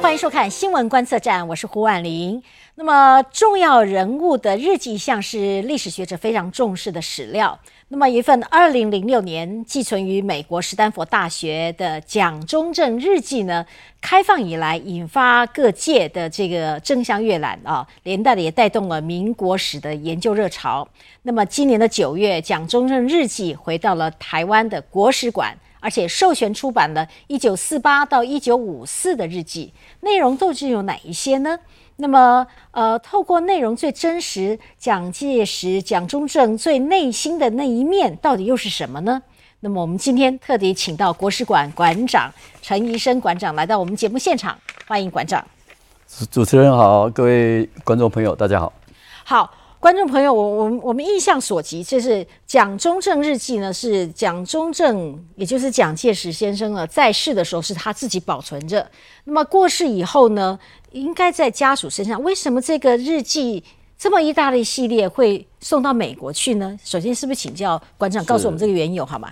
欢迎收看新闻观测站，我是胡婉玲。那么重要人物的日记，像是历史学者非常重视的史料。那么一份二零零六年寄存于美国史丹佛大学的蒋中正日记呢，开放以来引发各界的这个争相阅览啊，连带的也带动了民国史的研究热潮。那么今年的九月，蒋中正日记回到了台湾的国史馆。而且授权出版了1948到1954的日记，内容究竟有哪一些呢？那么，呃，透过内容最真实，蒋介石、蒋中正最内心的那一面，到底又是什么呢？那么，我们今天特地请到国史馆馆长陈怡生馆长来到我们节目现场，欢迎馆长。主持人好，各位观众朋友，大家好。好。观众朋友，我我我们印象所及，就是蒋中正日记呢，是蒋中正，也就是蒋介石先生呢，在世的时候是他自己保存着。那么过世以后呢，应该在家属身上。为什么这个日记这么一大类系列会送到美国去呢？首先，是不是请教馆长告诉我们这个缘由好吗？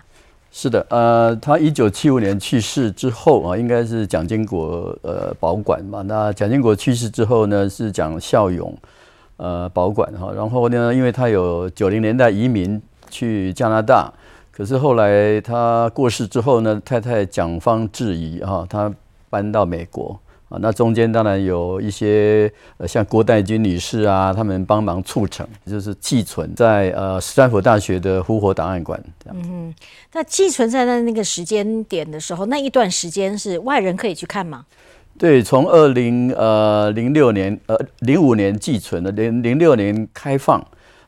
是的，呃，他一九七五年去世之后啊，应该是蒋经国呃保管嘛。那蒋经国去世之后呢，是蒋孝勇。呃，保管哈，然后呢，因为他有九零年代移民去加拿大，可是后来他过世之后呢，太太蒋方质疑哈，他搬到美国啊，那中间当然有一些呃，像郭代军女士啊，他们帮忙促成，就是寄存在呃斯坦福大学的呼活档案馆这样。嗯，那寄存在那那个时间点的时候，那一段时间是外人可以去看吗？对，从二零呃零六年呃零五年寄存的，零零六年开放。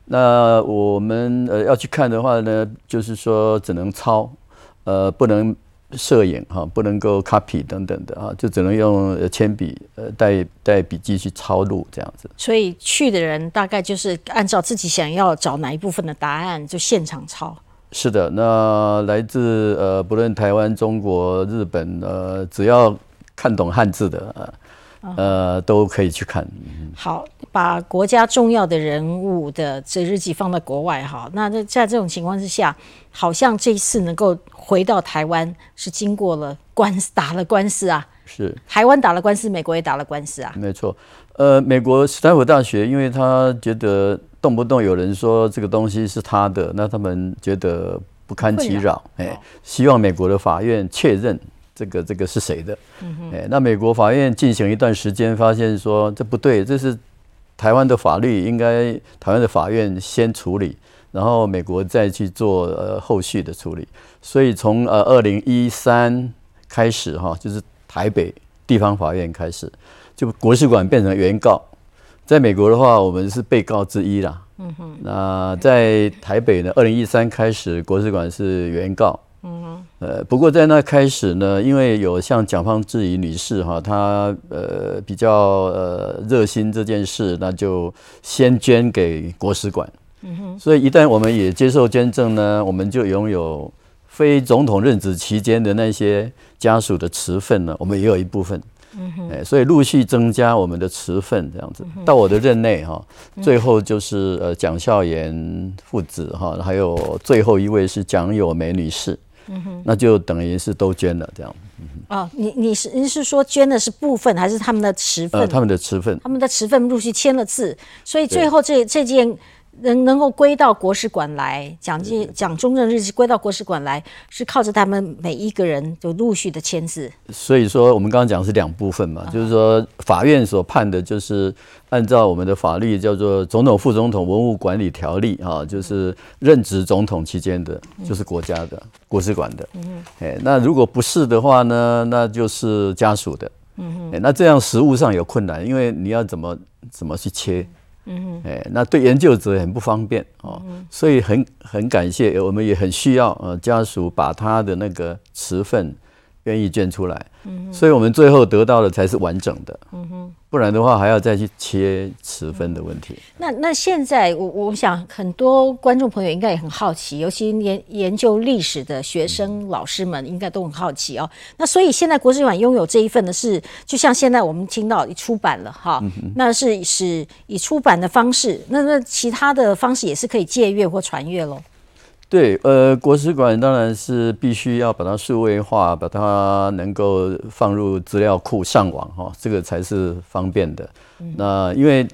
那我们呃要去看的话呢，就是说只能抄，呃不能摄影哈，不能够 copy 等等的啊，就只能用铅笔呃带带笔记去抄录这样子。所以去的人大概就是按照自己想要找哪一部分的答案，就现场抄。是的，那来自呃不论台湾、中国、日本呃，只要。看懂汉字的，呃，呃，都可以去看。好，把国家重要的人物的这日记放在国外哈。那在这种情况之下，好像这一次能够回到台湾，是经过了官司，打了官司啊。是，台湾打了官司，美国也打了官司啊。没错，呃，美国斯坦福大学，因为他觉得动不动有人说这个东西是他的，那他们觉得不堪其扰，哎，希望美国的法院确认。这个这个是谁的？哎，那美国法院进行一段时间，发现说这不对，这是台湾的法律，应该台湾的法院先处理，然后美国再去做呃后续的处理。所以从呃二零一三开始哈，就是台北地方法院开始，就国事馆变成原告，在美国的话，我们是被告之一啦。嗯哼，那在台北呢，二零一三开始，国史馆是原告。嗯呃，不过在那开始呢，因为有像蒋方智怡女士哈，她呃比较呃热心这件事，那就先捐给国史馆。嗯哼，所以一旦我们也接受捐赠呢，我们就拥有非总统任职期间的那些家属的持份呢，我们也有一部分。嗯哼，哎，所以陆续增加我们的持份这样子。到我的任内哈，最后就是呃蒋孝严父子哈，还有最后一位是蒋友梅女士。嗯哼，那就等于是都捐了这样。哦，你你是你是说捐的是部分还是他们的持份？他们的持份，他们的持份陆续签了字，所以最后这这件。能能够归到国史馆来，蒋介蒋中正日记归到国史馆来，是靠着他们每一个人就陆续的签字。所以说，我们刚刚讲是两部分嘛，就是说法院所判的，就是按照我们的法律叫做《总统副总统文物管理条例》啊，就是任职总统期间的，就是国家的国史馆的。嗯哎，那如果不是的话呢，那就是家属的。嗯哼，那这样实物上有困难，因为你要怎么怎么去切？嗯，嗯哎，那对研究者很不方便哦，所以很很感谢，我们也很需要呃家属把他的那个磁份愿意捐出来，嗯，所以我们最后得到的才是完整的，嗯哼。不然的话，还要再去切十分的问题。那那现在，我我想很多观众朋友应该也很好奇，尤其研研究历史的学生、老师们应该都很好奇哦。那所以现在国史馆拥有这一份的是，就像现在我们听到出版了哈，那是是以出版的方式，那那其他的方式也是可以借阅或传阅喽。对，呃，国史馆当然是必须要把它数位化，把它能够放入资料库上网哈，这个才是方便的。那因为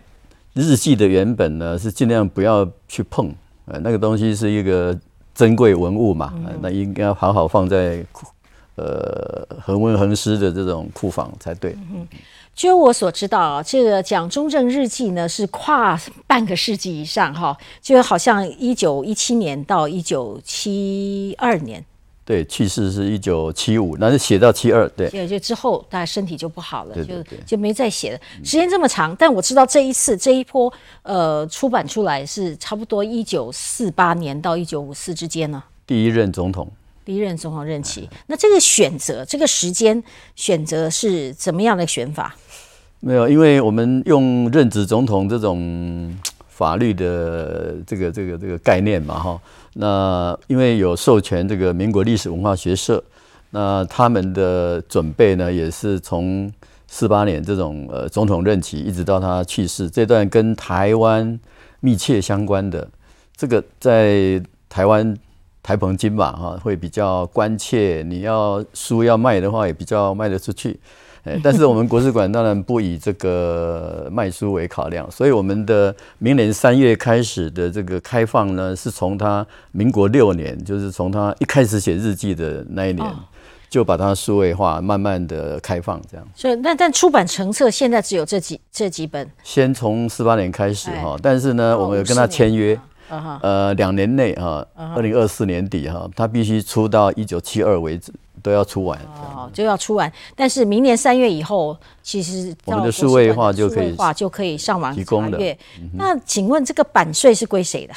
日记的原本呢是尽量不要去碰，呃，那个东西是一个珍贵文物嘛，那应该好好放在库，呃，恒温恒湿的这种库房才对。嗯就我所知道啊，这个蒋中正日记呢是跨半个世纪以上哈，就好像一九一七年到一九七二年，对，去世是一九七五，那是写到七二，对，就之后大家身体就不好了，就就没再写了。时间这么长，但我知道这一次这一波呃出版出来是差不多一九四八年到一九五四之间呢。第一任总统。第一任总统任期，那这个选择这个时间选择是怎么样的选法？没有，因为我们用任职总统这种法律的这个这个这个概念嘛，哈，那因为有授权这个民国历史文化学社，那他们的准备呢，也是从四八年这种呃总统任期，一直到他去世这段跟台湾密切相关的，这个在台湾。台澎金马哈会比较关切，你要书要卖的话也比较卖得出去，哎，但是我们国史馆当然不以这个卖书为考量，所以我们的明年三月开始的这个开放呢，是从他民国六年，就是从他一开始写日记的那一年，就把它数位化，慢慢的开放这样。所以，但但出版成册现在只有这几这几本，先从四八年开始哈，但是呢，我们有跟他签约。呃，两年内哈，二零二四年底哈，他必须出到一九七二为止，都要出完。哦，就要出完。但是明年三月以后，其实我们的数位化就可以化就可以上网提供的。那请问这个版税是归谁的？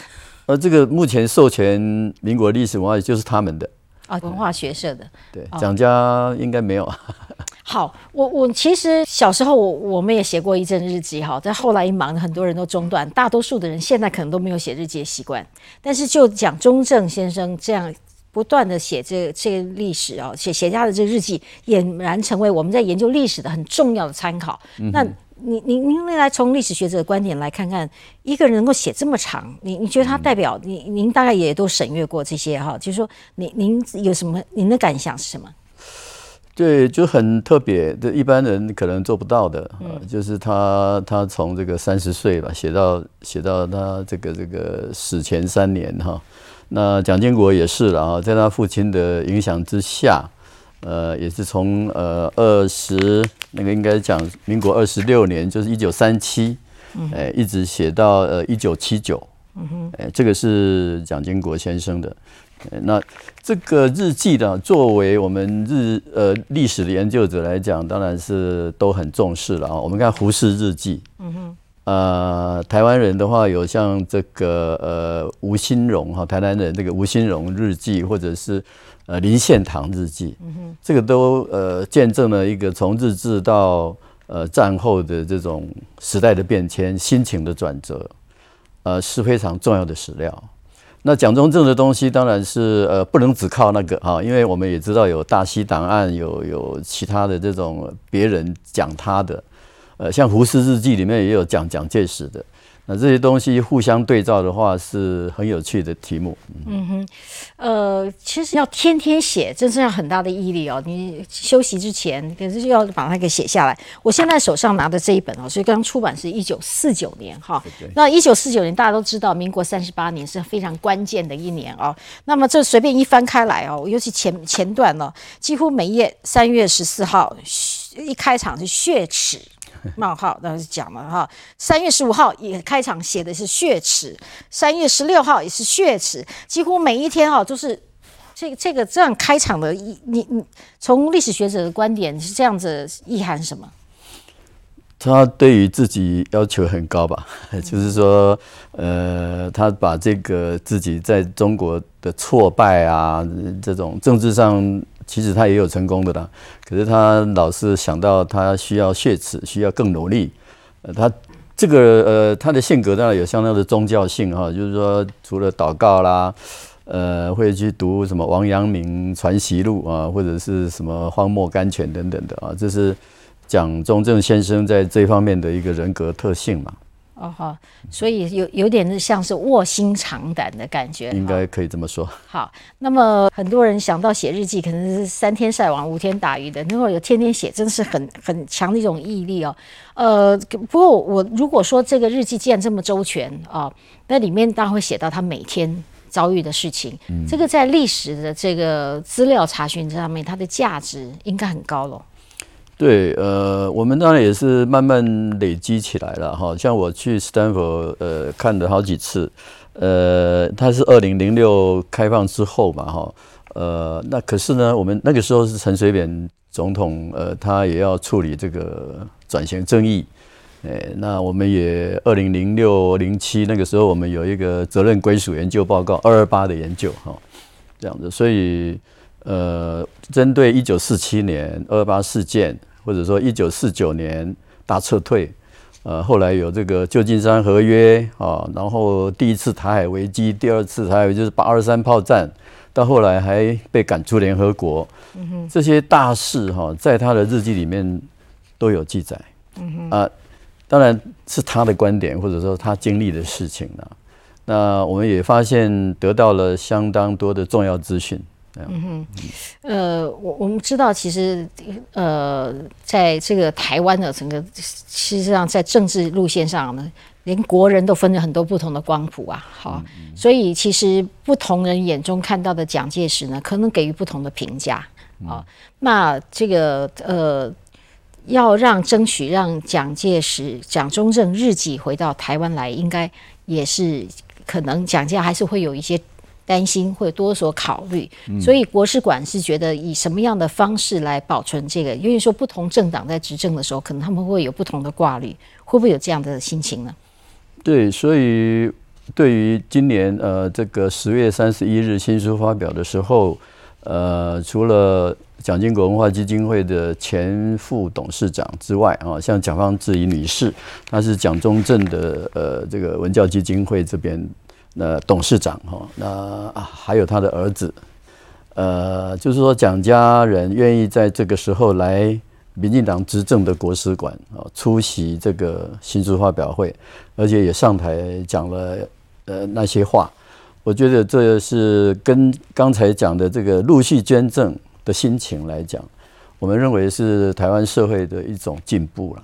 呃，这个目前授权民国历史文化就是他们的啊，文化学社的。对，蒋家应该没有。好，我我其实小时候我我们也写过一阵日记哈，但后来一忙，很多人都中断，大多数的人现在可能都没有写日记的习惯。但是就讲中正先生这样不断的写这这个历史啊，写写下的这个日记，俨然成为我们在研究历史的很重要的参考。那您您您来从历史学者的观点来看看，一个人能够写这么长，你你觉得他代表你您大概也都审阅过这些哈，就是说您您有什么您的感想是什么？对，就很特别，的一般人可能做不到的，呃，就是他他从这个三十岁吧，写到写到他这个这个死前三年哈。那蒋经国也是了啊，在他父亲的影响之下，呃，也是从呃二十那个应该讲民国二十六年，就是一九三七，哎，一直写到呃一九七九，嗯哼，哎，这个是蒋经国先生的。那这个日记呢，作为我们日呃历史的研究者来讲，当然是都很重视了啊。我们看胡适日记，嗯哼，呃，台湾人的话有像这个呃吴新荣哈，台南人这个吴新荣日记，或者是呃林献堂日记，嗯哼，这个都呃见证了一个从日治到呃战后的这种时代的变迁、心情的转折，呃是非常重要的史料。那蒋中正的东西当然是呃不能只靠那个哈，因为我们也知道有大西档案，有有其他的这种别人讲他的，呃，像胡适日记里面也有讲蒋介石的。那这些东西互相对照的话，是很有趣的题目。嗯哼，呃，其实要天天写，真是要很大的毅力哦。你休息之前，可是要把它给写下来。我现在手上拿的这一本哦，所以刚出版是一九四九年哈。那一九四九年大家都知道，民国三十八年是非常关键的一年哦。那么这随便一翻开来哦，尤其前前段呢，几乎每页三月十四号一开场是血耻。冒号，那是讲了哈。三月十五号也开场写的是血耻，三月十六号也是血耻，几乎每一天哈都是这这个这样开场的。你你从历史学者的观点是这样子意涵什么？他对于自己要求很高吧？就是说，呃，他把这个自己在中国的挫败啊，这种政治上。其实他也有成功的啦，可是他老是想到他需要血耻，需要更努力。呃，他这个呃，他的性格当然有相当的宗教性哈，就是说除了祷告啦，呃，会去读什么王阳明传习录啊，或者是什么荒漠甘泉等等的啊，这是蒋中正先生在这方面的一个人格特性嘛。哦好，所以有有点像是卧薪尝胆的感觉，应该可以这么说。好，那么很多人想到写日记，可能是三天晒网五天打鱼的，如果有天天写，真的是很很强的一种毅力哦。呃，不过我如果说这个日记既然这么周全啊，那里面当然会写到他每天遭遇的事情，这个在历史的这个资料查询上面，它的价值应该很高了。对，呃，我们当然也是慢慢累积起来了哈。像我去斯坦福，呃，看了好几次，呃，它是二零零六开放之后嘛，哈，呃，那可是呢，我们那个时候是陈水扁总统，呃，他也要处理这个转型争议，哎，那我们也二零零六零七那个时候，我们有一个责任归属研究报告二二八的研究，哈，这样子，所以，呃，针对一九四七年二二八事件。或者说，一九四九年大撤退，呃，后来有这个旧金山合约啊，然后第一次台海危机，第二次台海就是八二三炮战，到后来还被赶出联合国，这些大事哈，在他的日记里面都有记载，啊，当然是他的观点，或者说他经历的事情呢。那我们也发现得到了相当多的重要资讯。嗯哼，呃，我我们知道，其实，呃，在这个台湾的整个，事实上，在政治路线上呢，连国人都分了很多不同的光谱啊。好，所以其实不同人眼中看到的蒋介石呢，可能给予不同的评价啊。那这个呃，要让争取让蒋介石、蒋中正日记回到台湾来，应该也是可能蒋家还是会有一些。担心会多所考虑，所以国史馆是觉得以什么样的方式来保存这个？因为说不同政党在执政的时候，可能他们会有不同的挂虑，会不会有这样的心情呢？对，所以对于今年呃这个十月三十一日新书发表的时候，呃，除了蒋经国文化基金会的前副董事长之外啊，像蒋方智怡女士，她是蒋中正的呃这个文教基金会这边。那董事长哈，那啊还有他的儿子，呃，就是说蒋家人愿意在这个时候来民进党执政的国史馆啊出席这个新书发表会，而且也上台讲了呃那些话，我觉得这是跟刚才讲的这个陆续捐赠的心情来讲，我们认为是台湾社会的一种进步了，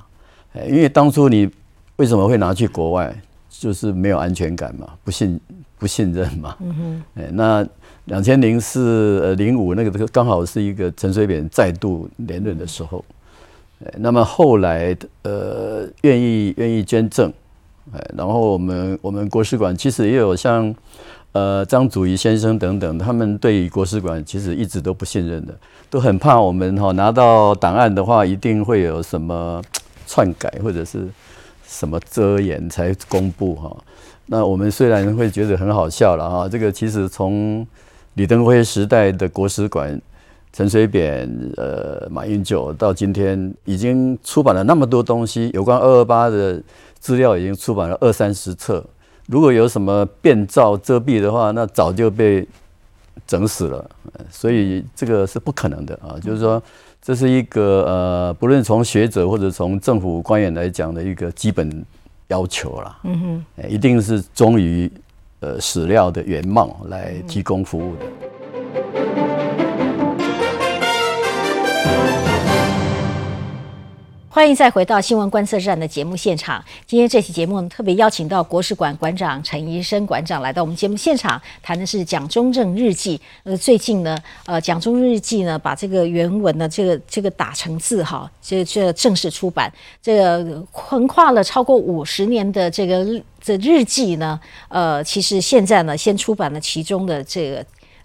哎，因为当初你为什么会拿去国外？就是没有安全感嘛，不信不信任嘛。嗯哼。哎，那两千零四呃零五那个刚好是一个陈水扁再度连任的时候。哎，那么后来呃愿意愿意捐赠，哎，然后我们我们国史馆其实也有像呃张祖仪先生等等，他们对国史馆其实一直都不信任的，都很怕我们哈拿到档案的话，一定会有什么篡改或者是。什么遮掩才公布哈？那我们虽然会觉得很好笑了哈，这个其实从李登辉时代的国史馆，陈水扁、呃马英九到今天，已经出版了那么多东西，有关二二八的资料已经出版了二三十册。如果有什么变造遮蔽的话，那早就被整死了。所以这个是不可能的啊，就是说。这是一个呃，不论从学者或者从政府官员来讲的一个基本要求啦。嗯哼，一定是忠于呃史料的原貌来提供服务的。欢迎再回到新闻观测站的节目现场。今天这期节目呢，特别邀请到国史馆馆长陈医生馆长来到我们节目现场，谈的是蒋中正日记。呃，最近呢，呃，蒋中日记呢，把这个原文呢，这个这个打成字哈，这这正式出版，这个横跨了超过五十年的这个这日记呢，呃，其实现在呢，先出版了其中的这个。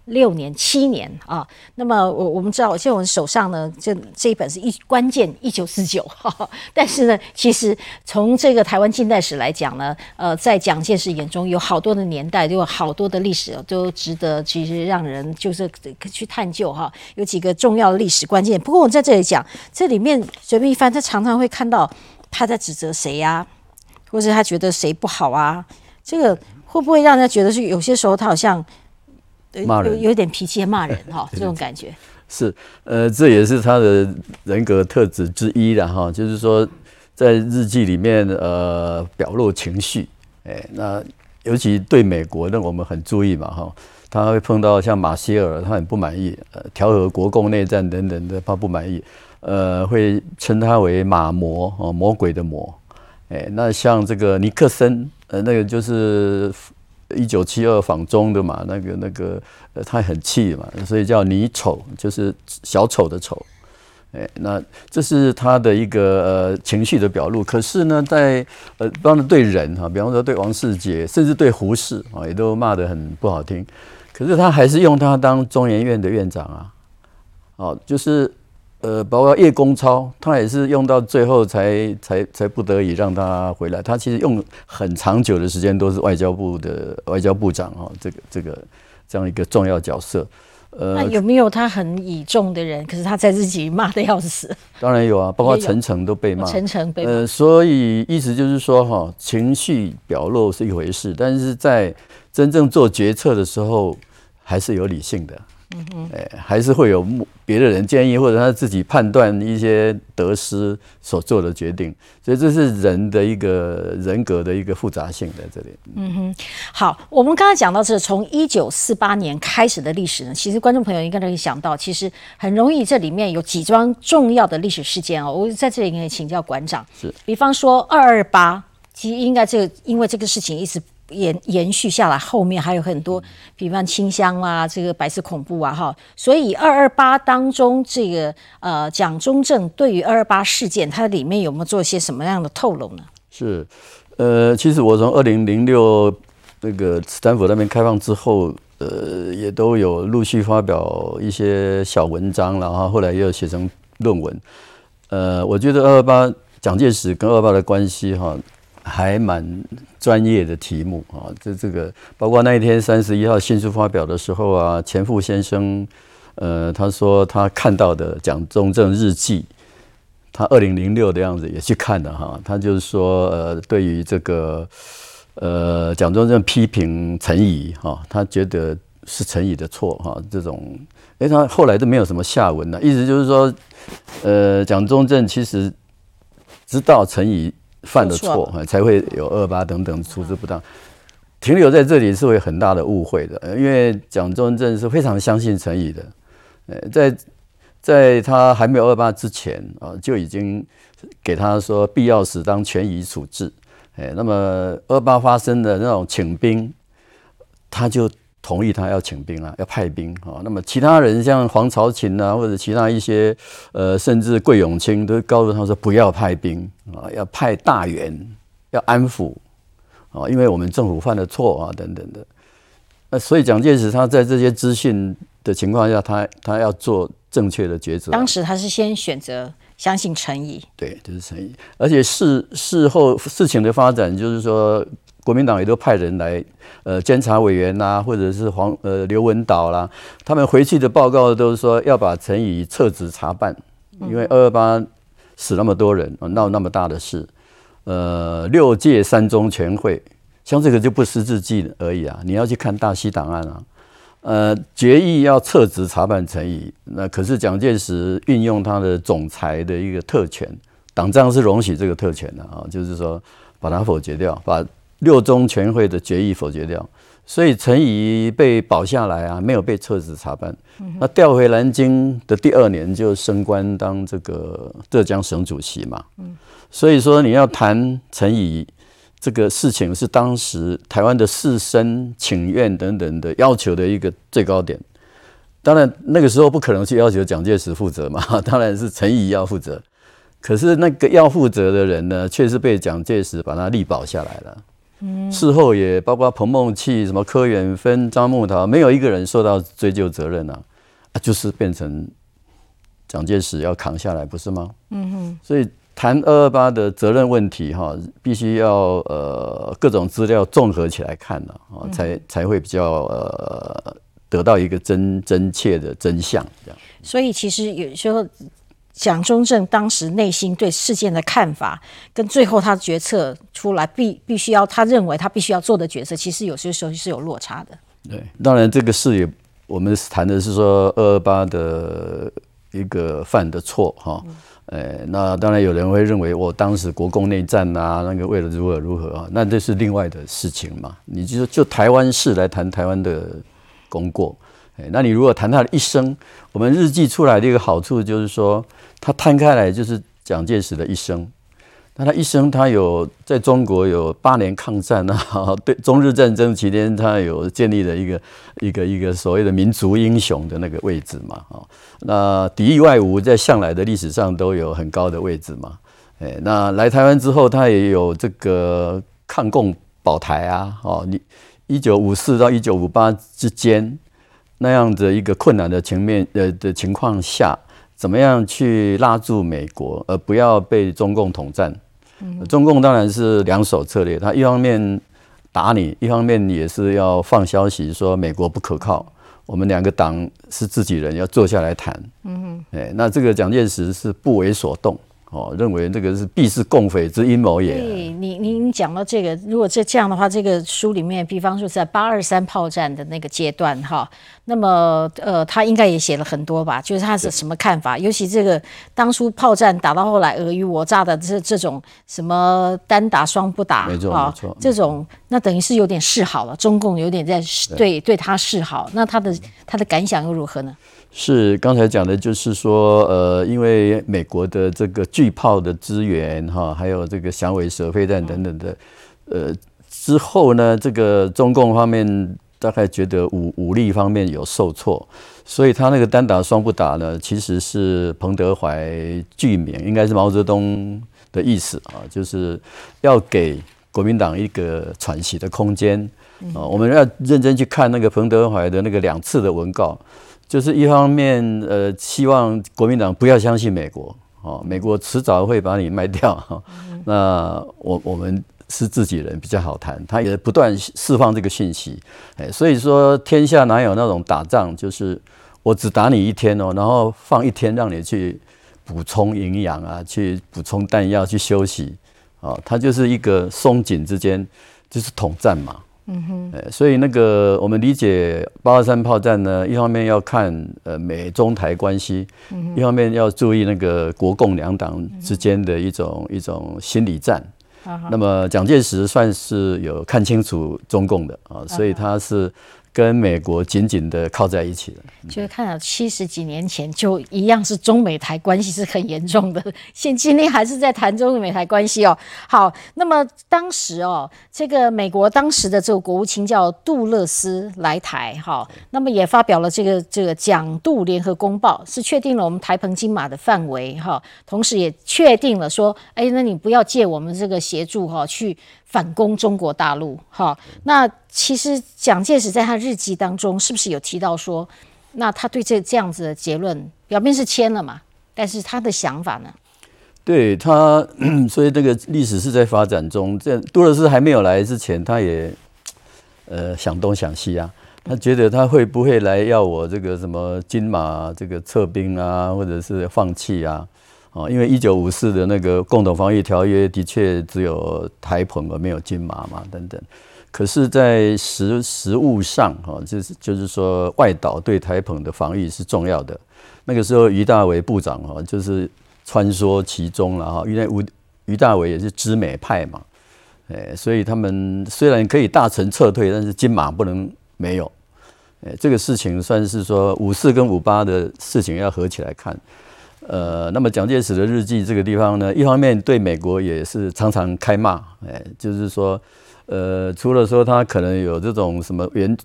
六年、七年啊，那么我我们知道，现在我们手上呢，这这一本是一关键一九四九，但是呢，其实从这个台湾近代史来讲呢，呃，在蒋介石眼中有好多的年代，有好多的历史都值得其实让人就是去探究哈。有几个重要的历史关键，不过我在这里讲，这里面随便一翻，他常常会看到他在指责谁呀，或者他觉得谁不好啊，这个会不会让人家觉得是有些时候他好像？骂人。有点脾气，骂人 哈，这种感觉。是呃，这也是他的人格特质之一的哈。就是说，在日记里面呃表露情绪，哎，那尤其对美国，那我们很注意嘛哈，他会碰到像马歇尔，他很不满意，呃，调和国共内战等等的，他不满意，呃，会称他为马魔哦，魔鬼的魔，哎，那像这个尼克森，呃，那个就是一九七二访中的嘛，那个那个，呃，他很气嘛，所以叫你丑，就是小丑的丑。哎，那这是他的一个呃情绪的表露。可是呢，在呃，当然对人哈，比方说对王世杰，甚至对胡适啊，也都骂得很不好听。可是他还是用他当中研院的院长啊，哦，就是呃，包括叶公超，他也是用到最后才才才不得已让他回来。他其实用很长久的时间都是外交部的外交部长啊，这个这个这样一个重要角色。呃那有没有他很倚重的人？可是他在自己骂的要死。当然有啊，包括陈诚都被骂。陈诚被骂。呃，所以意思就是说，哈，情绪表露是一回事，但是在真正做决策的时候，还是有理性的。嗯哼，哎，还是会有别的人建议，或者他自己判断一些得失所做的决定，所以这是人的一个人格的一个复杂性在这里。嗯哼，好，我们刚刚讲到这，从一九四八年开始的历史呢，其实观众朋友应该都可以想到，其实很容易这里面有几桩重要的历史事件哦。我在这里可以请教馆长，是，比方说二二八，其实应该这个因为这个事情一直。延延续下来，后面还有很多，比方清香啊，这个白色恐怖啊，哈，所以二二八当中，这个呃，蒋中正对于二二八事件，它里面有没有做一些什么样的透露呢？是，呃，其实我从二零零六那个斯坦福那边开放之后，呃，也都有陆续发表一些小文章，然后后来又写成论文。呃，我觉得二二八蒋介石跟二二八的关系，哈。还蛮专业的题目啊，这这个包括那一天三十一号新书发表的时候啊，钱复先生，呃，他说他看到的蒋中正日记，他二零零六的样子也去看了哈，他就是说，呃，对于这个，呃，蒋中正批评陈仪哈，他觉得是陈仪的错哈，这种，哎，他后来都没有什么下文了，意思就是说，呃，蒋中正其实知道陈仪。犯的错才会有二八等等处置不当，停留在这里是会很大的误会的，因为蒋中正是非常相信陈仪的，呃，在在他还没有二八之前啊，就已经给他说必要时当权宜处置，哎，那么二八发生的那种请兵，他就。同意他要请兵啊，要派兵啊。那么其他人像黄朝琴啊，或者其他一些呃，甚至桂永清都告诉他说不要派兵啊，要派大员，要安抚啊，因为我们政府犯了错啊，等等的。那所以蒋介石他在这些资讯的情况下，他他要做正确的抉择。当时他是先选择相信陈毅，对，就是陈毅。而且事事后事情的发展，就是说。国民党也都派人来，呃，监察委员呐，或者是黄呃刘文岛啦，他们回去的报告都是说要把陈仪撤职查办，因为二二八死那么多人，闹那么大的事，呃，六届三中全会，像这个就不失字记而已啊，你要去看大西档案啊，呃，决议要撤职查办陈仪，那可是蒋介石运用他的总裁的一个特权，党章是容许这个特权的啊，就是说把它否决掉，把。六中全会的决议否决掉，所以陈仪被保下来啊，没有被撤职查办。那调回南京的第二年就升官当这个浙江省主席嘛。所以说你要谈陈仪这个事情，是当时台湾的士绅请愿等等的要求的一个最高点。当然那个时候不可能去要求蒋介石负责嘛，当然是陈仪要负责。可是那个要负责的人呢，却是被蒋介石把他力保下来了。事后也包括彭梦器、什么柯远芬、张木桃，没有一个人受到追究责任啊，啊，就是变成蒋介石要扛下来，不是吗？嗯哼。所以谈二二八的责任问题，哈，必须要呃各种资料综合起来看了啊，才才会比较呃得到一个真真切的真相，这样。所以其实有时候。蒋中正当时内心对事件的看法，跟最后他决策出来必必须要他认为他必须要做的决策，其实有些时候是有落差的。对，当然这个事也，我们谈的是说二二八的一个犯的错哈。呃，那当然有人会认为我当时国共内战啊，那个为了如何如何啊，那这是另外的事情嘛。你就就台湾事来谈台湾的功过，哎，那你如果谈他的一生，我们日记出来的一个好处就是说，他摊开来就是蒋介石的一生。那他一生，他有在中国有八年抗战啊，对中日战争期间，他有建立了一个一个一个所谓的民族英雄的那个位置嘛，啊，那敌意外侮在向来的历史上都有很高的位置嘛，哎，那来台湾之后，他也有这个抗共保台啊，哦，你一九五四到一九五八之间那样的一个困难的情面呃的情况下，怎么样去拉住美国，而不要被中共统战？中共当然是两手策略，他一方面打你，一方面也是要放消息说美国不可靠，我们两个党是自己人，要坐下来谈。嗯哼，哎，那这个蒋介石是不为所动。哦，认为这个是必是共匪之阴谋也。对你，你你讲到这个，如果这这样的话，这个书里面，比方说在八二三炮战的那个阶段，哈，那么呃，他应该也写了很多吧？就是他是什么看法？尤其这个当初炮战打到后来尔虞我诈的这这种什么单打双不打，没错没错，这种那等于是有点示好了，中共有点在对对他示好，那他的他的感想又如何呢？是刚才讲的，就是说，呃，因为美国的这个巨炮的资源，哈，还有这个响尾蛇飞弹等等的，呃，之后呢，这个中共方面大概觉得武武力方面有受挫，所以他那个单打双不打呢，其实是彭德怀具名，应该是毛泽东的意思啊，就是要给国民党一个喘息的空间啊。我们要认真去看那个彭德怀的那个两次的文告。就是一方面，呃，希望国民党不要相信美国，哦，美国迟早会把你卖掉，哈。那我我们是自己人比较好谈，他也不断释放这个信息，哎，所以说天下哪有那种打仗，就是我只打你一天哦，然后放一天让你去补充营养啊，去补充弹药，去休息，啊，它就是一个松紧之间，就是统战嘛。嗯哼，所以那个我们理解八二三炮战呢，一方面要看呃美中台关系，一方面要注意那个国共两党之间的一种一种心理战。那么蒋介石算是有看清楚中共的啊，所以他是。跟美国紧紧的靠在一起了，就是看到七十几年前就一样是中美台关系是很严重的，现今天还是在谈中美台关系哦。好，那么当时哦，这个美国当时的这个国务卿叫杜勒斯来台哈，那么也发表了这个这个讲杜联合公报，是确定了我们台澎金马的范围哈，同时也确定了说，哎，那你不要借我们这个协助哈去。反攻中国大陆，哈，那其实蒋介石在他日记当中是不是有提到说，那他对这这样子的结论，表面是签了嘛，但是他的想法呢？对他，所以这个历史是在发展中。这杜勒斯还没有来之前，他也呃想东想西啊，他觉得他会不会来要我这个什么金马这个撤兵啊，或者是放弃啊？哦，因为一九五四的那个共同防御条约的确只有台澎而没有金马嘛，等等。可是，在实实物上，哈，就是就是说，外岛对台澎的防御是重要的。那个时候，于大为部长哈，就是穿梭其中了哈。因为吴于大为也是知美派嘛，哎，所以他们虽然可以大臣撤退，但是金马不能没有。哎，这个事情算是说五四跟五八的事情要合起来看。呃，那么蒋介石的日记这个地方呢，一方面对美国也是常常开骂，哎，就是说，呃，除了说他可能有这种什么原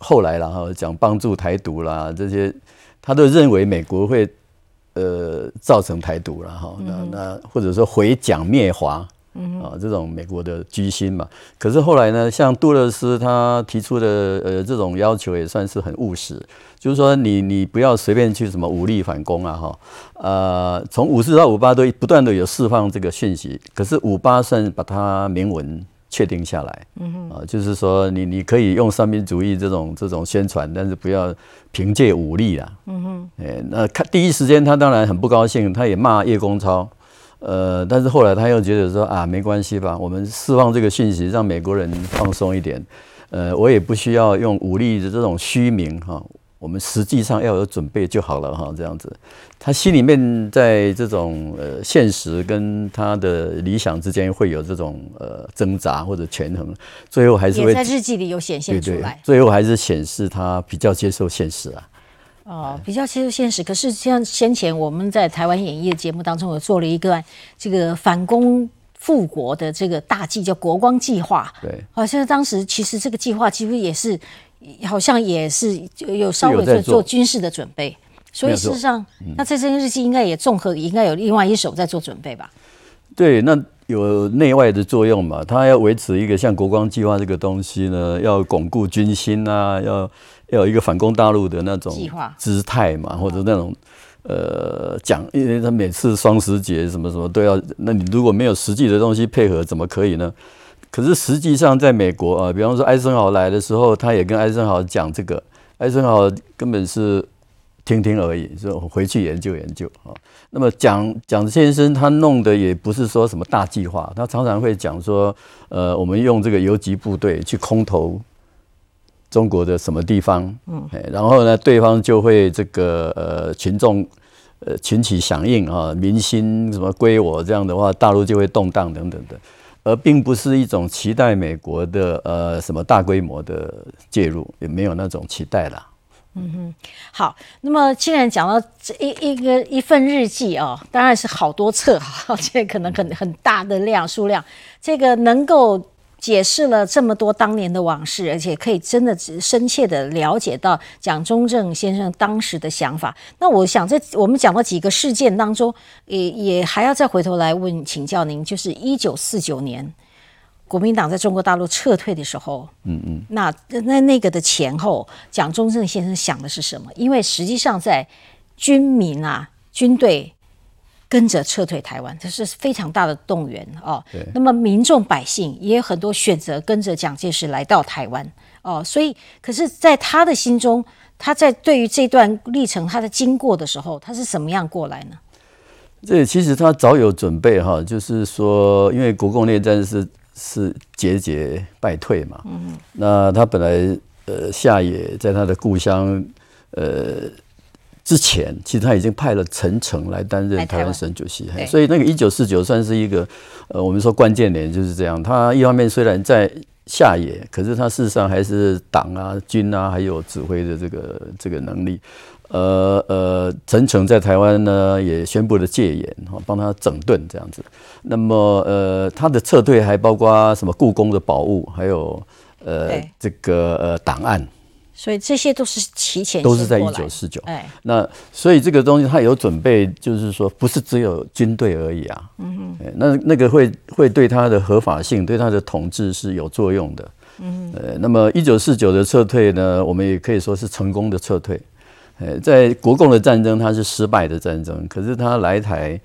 后来然后，讲帮助台独啦这些，他都认为美国会呃造成台独了哈，那那或者说回蒋灭华。啊，这种美国的居心嘛，可是后来呢，像杜勒斯他提出的呃这种要求也算是很务实，就是说你你不要随便去什么武力反攻啊哈，呃，从五四到五八都不断的有释放这个讯息，可是五八算把它明文确定下来，嗯哼，啊，就是说你你可以用三民主义这种这种宣传，但是不要凭借武力啊，嗯哼，哎，那看第一时间他当然很不高兴，他也骂叶公超。呃，但是后来他又觉得说啊，没关系吧，我们释放这个讯息，让美国人放松一点。呃，我也不需要用武力的这种虚名哈，我们实际上要有准备就好了哈，这样子。他心里面在这种呃现实跟他的理想之间会有这种呃挣扎或者权衡，最后还是会在日记里有显现出来。最后还是显示他比较接受现实啊。哦，比较接受现实。可是像先前我们在台湾演艺的节目当中，有做了一个这个反攻复国的这个大计，叫国光计划。对，好像当时其实这个计划几乎也是。好像也是有稍微在做军事的准备，所以事实上，那这些日记应该也综合，应该有另外一手在做准备吧？对，那有内外的作用嘛？他要维持一个像国光计划这个东西呢，要巩固军心啊，要要有一个反攻大陆的那种姿态嘛，或者那种呃讲，因为他每次双十节什么什么都要，那你如果没有实际的东西配合，怎么可以呢？可是实际上，在美国啊，比方说艾森豪来的时候，他也跟艾森豪讲这个，艾森豪根本是听听而已，说回去研究研究啊。那么蒋蒋先生他弄的也不是说什么大计划，他常常会讲说，呃，我们用这个游击部队去空投中国的什么地方，嗯，然后呢，对方就会这个呃群众呃群起响应啊，民心什么归我，这样的话，大陆就会动荡等等的。而并不是一种期待美国的呃什么大规模的介入，也没有那种期待啦。嗯哼，好，那么既然讲到这一一个一份日记哦，当然是好多册哈，这可能很很大的量数量，这个能够。解释了这么多当年的往事，而且可以真的深切的了解到蒋中正先生当时的想法。那我想，在我们讲到几个事件当中，也也还要再回头来问请教您，就是一九四九年国民党在中国大陆撤退的时候，嗯嗯，那那那个的前后，蒋中正先生想的是什么？因为实际上在军民啊，军队。跟着撤退台湾，这是非常大的动员哦。那么民众百姓也有很多选择跟着蒋介石来到台湾哦。所以，可是，在他的心中，他在对于这段历程他的经过的时候，他是什么样过来呢？这其实他早有准备哈，就是说，因为国共内战是是节节败退嘛。嗯。那他本来呃下野在他的故乡呃。之前其实他已经派了陈诚来担任台湾省主席，所以那个一九四九算是一个呃，我们说关键点就是这样。他一方面虽然在下野，可是他事实上还是党啊、军啊，还有指挥的这个这个能力。呃呃，陈诚在台湾呢也宣布了戒严，哈，帮他整顿这样子。那么呃，他的撤退还包括什么故宫的宝物，还有呃这个呃档案。所以这些都是提前都是在一九四九。哎，那所以这个东西他有准备，就是说不是只有军队而已啊。嗯哼，那那个会会对他的合法性、对他的统治是有作用的。嗯哼，呃，那么一九四九的撤退呢，我们也可以说是成功的撤退。呃，在国共的战争，它是失败的战争，可是它来台，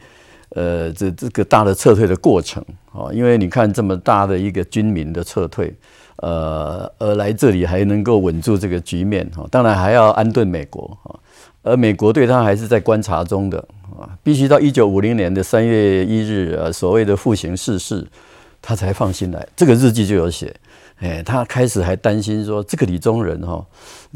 呃，这这个大的撤退的过程啊，因为你看这么大的一个军民的撤退。呃，而来这里还能够稳住这个局面哈，当然还要安顿美国哈，而美国对他还是在观察中的啊，必须到一九五零年的三月一日呃，所谓的复行逝世，他才放心来。这个日记就有写，哎，他开始还担心说这个李宗仁哈，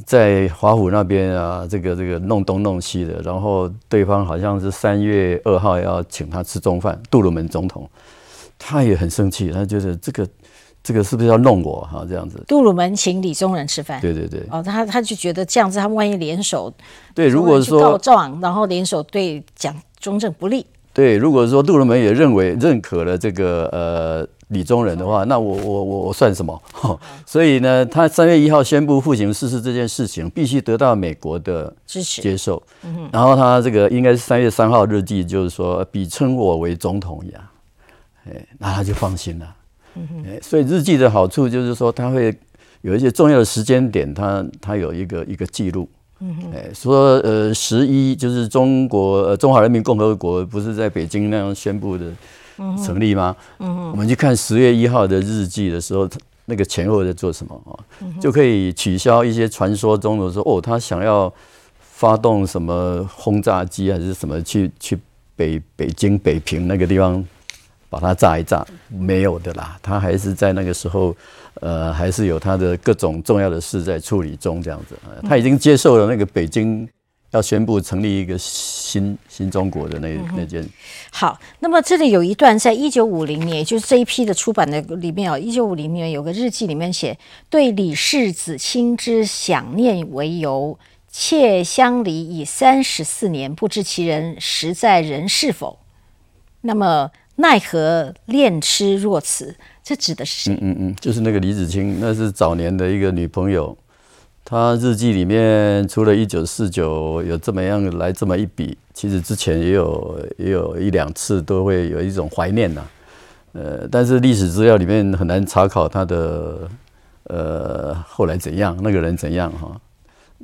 在华府那边啊，这个这个弄东弄西的，然后对方好像是三月二号要请他吃中饭，杜鲁门总统，他也很生气，他觉得这个。这个是不是要弄我哈？这样子，杜鲁门请李宗仁吃饭。对对对。哦，他他就觉得这样子，他万一联手，对，如果说告状，然后联手对蒋中正不利。对，如果说杜鲁门也认为认可了这个呃李宗仁的话，那我我我我算什么？所以呢，他三月一号宣布复行逝世这件事情，必须得到美国的支持接受。嗯然后他这个应该是三月三号日记，就是说比称我为总统一样，哎，那他就放心了。哎，所以日记的好处就是说，它会有一些重要的时间点，它它有一个一个记录。嗯哎，说呃十一就是中国呃中华人民共和国不是在北京那样宣布的成立吗？嗯我们去看十月一号的日记的时候，那个前后在做什么啊？就可以取消一些传说中的说哦，他想要发动什么轰炸机还是什么去去北北京北平那个地方。把它炸一炸，没有的啦，他还是在那个时候，呃，还是有他的各种重要的事在处理中，这样子，他已经接受了那个北京。要宣布成立一个新新中国的那那件。好，那么这里有一段，在一九五零年，也就是这一批的出版的里面啊，一九五零年有个日记里面写：“对李氏子亲之想念为由，妾相离已三十四年，不知其人实在人是否？那么奈何恋痴若此？”这指的是谁？嗯嗯嗯，就是那个李子清，那是早年的一个女朋友。他日记里面除了一九四九有这么样来这么一笔，其实之前也有也有一两次都会有一种怀念呐，呃，但是历史资料里面很难查考他的呃后来怎样，那个人怎样哈，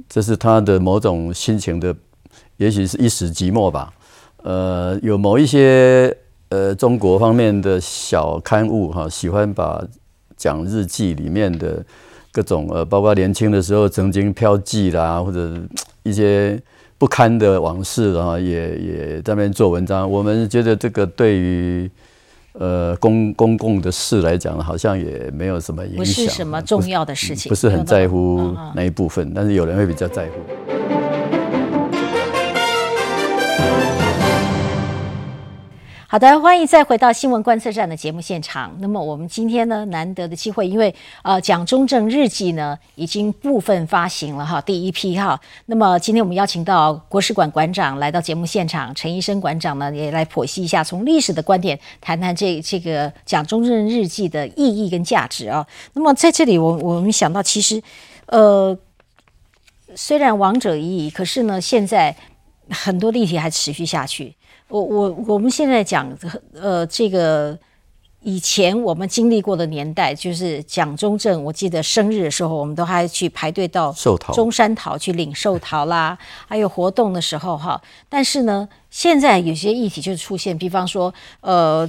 这是他的某种心情的，也许是一时寂寞吧，呃，有某一些呃中国方面的小刊物哈，喜欢把讲日记里面的。各种呃，包括年轻的时候曾经飘妓啦，或者一些不堪的往事啊，也也在那边做文章。我们觉得这个对于呃公公共的事来讲，好像也没有什么影响，不是什么重要的事情，不是很在乎那一部分，但是有人会比较在乎。好的，欢迎再回到新闻观测站的节目现场。那么我们今天呢，难得的机会，因为呃，蒋中正日记呢已经部分发行了哈，第一批哈。那么今天我们邀请到国史馆馆长来到节目现场，陈医生馆长呢也来剖析一下，从历史的观点谈谈这这个蒋中正日记的意义跟价值啊。那么在这里，我我们想到，其实呃，虽然亡者已矣，可是呢，现在很多议题还持续下去。我我我们现在讲，呃，这个以前我们经历过的年代，就是蒋中正，我记得生日的时候，我们都还去排队到中山桃去领寿桃啦，还有活动的时候哈。但是呢，现在有些议题就出现，比方说，呃，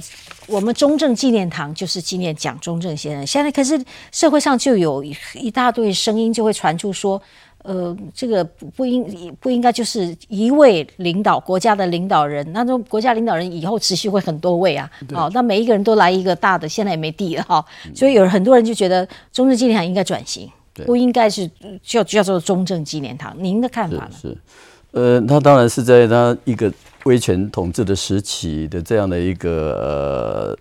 我们中正纪念堂就是纪念蒋中正先生，现在可是社会上就有一大堆声音就会传出说。呃，这个不不应不应该就是一位领导国家的领导人，那种国家领导人以后持续会很多位啊，好，那每一个人都来一个大的，现在也没地了哈，所以有很多人就觉得中正纪念堂应该转型，不应该是叫叫做中正纪念堂。您的看法呢？是，呃，他当然是在他一个威权统治的时期的这样的一个。呃，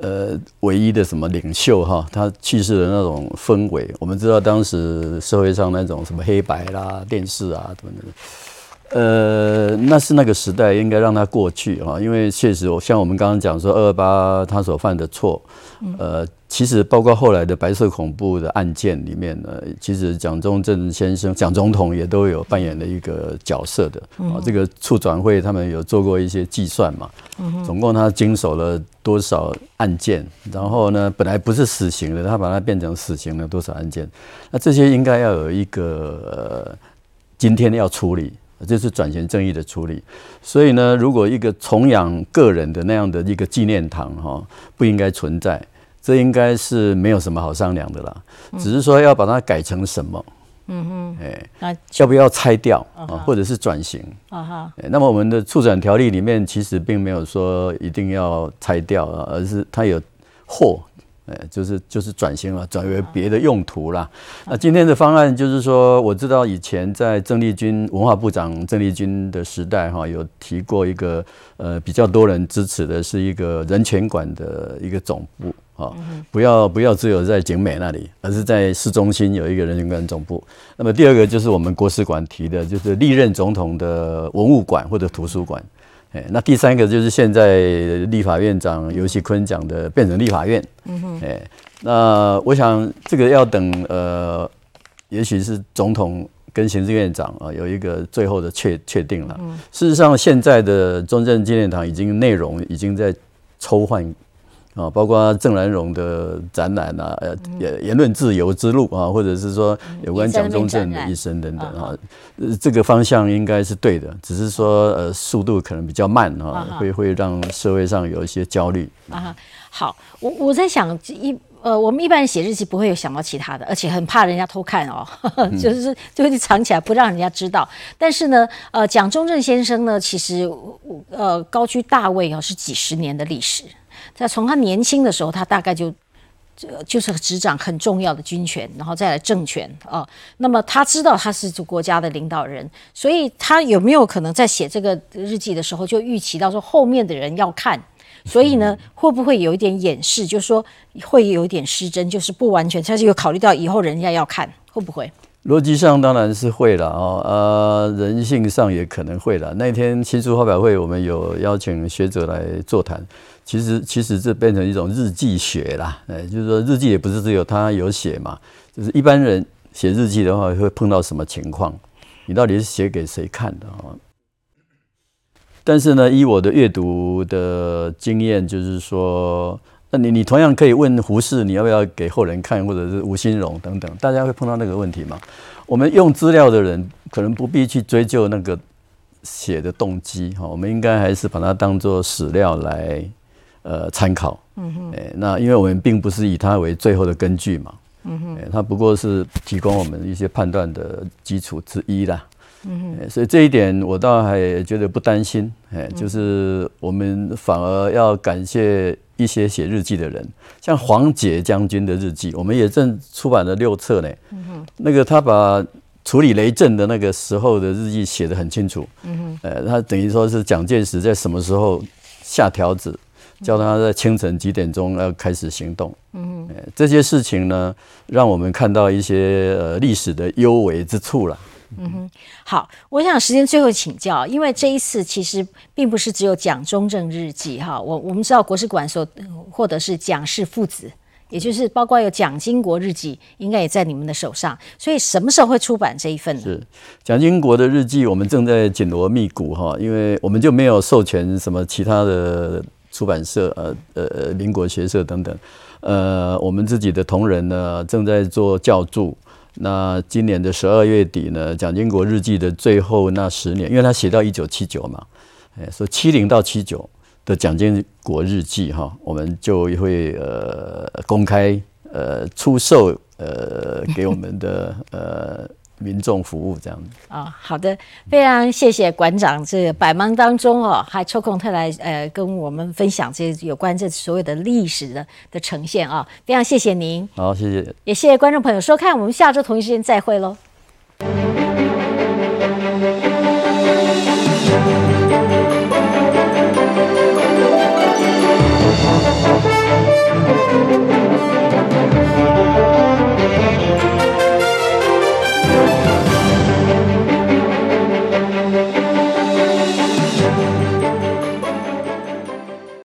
呃唯一的什么领袖哈，他去世的那种氛围，我们知道当时社会上那种什么黑白啦、电视啊等等，呃，那是那个时代应该让它过去哈，因为确实，像我们刚刚讲说二二八他所犯的错，呃。其实，包括后来的白色恐怖的案件里面呢，其实蒋中正先生、蒋总统也都有扮演的一个角色的。啊，这个促转会他们有做过一些计算嘛，总共他经手了多少案件？然后呢，本来不是死刑的，他把它变成死刑了多少案件？那这些应该要有一个今天要处理，就是转型正义的处理。所以呢，如果一个崇仰个人的那样的一个纪念堂哈，不应该存在。这应该是没有什么好商量的啦，只是说要把它改成什么，嗯哼，哎，要不要拆掉啊，或者是转型啊哈？那么我们的促转条例里面其实并没有说一定要拆掉啊，而是它有或。就是就是转型了，转为别的用途啦。那今天的方案就是说，我知道以前在郑丽君文化部长郑丽君的时代哈，有提过一个呃比较多人支持的是一个人权馆的一个总部啊，不要不要只有在景美那里，而是在市中心有一个人权馆总部。那么第二个就是我们国史馆提的，就是历任总统的文物馆或者图书馆。哎，那第三个就是现在立法院长尤其坤讲的变成立法院。嗯哼。哎，那我想这个要等呃，也许是总统跟行政院长啊有一个最后的确确定了。嗯。事实上，现在的中正纪念堂已经内容已经在抽换。啊，包括郑南荣的展览啊，呃，言言论自由之路啊，或者是说有关蒋中正的一生等等啊，呃，这个方向应该是对的，只是说呃，速度可能比较慢啊，会会让社会上有一些焦虑啊。好，我我在想一呃，我们一般人写日记不会有想到其他的，而且很怕人家偷看哦，就是就会藏起来不让人家知道。但是呢，呃，蒋中正先生呢，其实呃高居大位哦，是几十年的历史。在从他年轻的时候，他大概就。这就是执掌很重要的军权，然后再来政权啊。那么他知道他是这国家的领导人，所以他有没有可能在写这个日记的时候就预期到说后面的人要看，所以呢会不会有一点掩饰，就是说会有一点失真，就是不完全，他是有考虑到以后人家要看，会不会？逻辑上当然是会了哦，呃，人性上也可能会了。那天新书发表会，我们有邀请学者来座谈。其实，其实这变成一种日记学啦，哎，就是说日记也不是只有他有写嘛，就是一般人写日记的话会碰到什么情况，你到底是写给谁看的啊？但是呢，依我的阅读的经验，就是说，那你你同样可以问胡适，你要不要给后人看，或者是吴新荣等等，大家会碰到那个问题吗？我们用资料的人可能不必去追究那个写的动机哈，我们应该还是把它当做史料来。呃，参考，嗯哼，哎，那因为我们并不是以它为最后的根据嘛，嗯哼，它不过是提供我们一些判断的基础之一啦，嗯哼，所以这一点我倒还觉得不担心，哎，就是我们反而要感谢一些写日记的人，像黄杰将军的日记，我们也正出版了六册呢，嗯哼，那个他把处理雷震的那个时候的日记写得很清楚，嗯哼，呃，他等于说是蒋介石在什么时候下条子。叫他在清晨几点钟要开始行动。嗯，这些事情呢，让我们看到一些呃历史的幽微之处了。嗯哼，好，我想时间最后请教，因为这一次其实并不是只有蒋中正日记哈，我我们知道国史馆所获得是蒋氏父子，也就是包括有蒋经国日记，应该也在你们的手上，所以什么时候会出版这一份呢？是蒋经国的日记，我们正在紧锣密鼓哈，因为我们就没有授权什么其他的。出版社，呃呃，民国学社等等，呃，我们自己的同仁呢，正在做教注。那今年的十二月底呢，蒋经国日记的最后那十年，因为他写到一九七九嘛，哎，说七零到七九的蒋经国日记哈，我们就会呃公开呃出售呃给我们的呃。民众服务这样子啊，好的，非常谢谢馆长，这个百忙当中哦，还抽空特来呃跟我们分享这有关这所有的历史的的呈现啊，非常谢谢您。好，谢谢，也谢谢观众朋友收看，我们下周同一时间再会喽。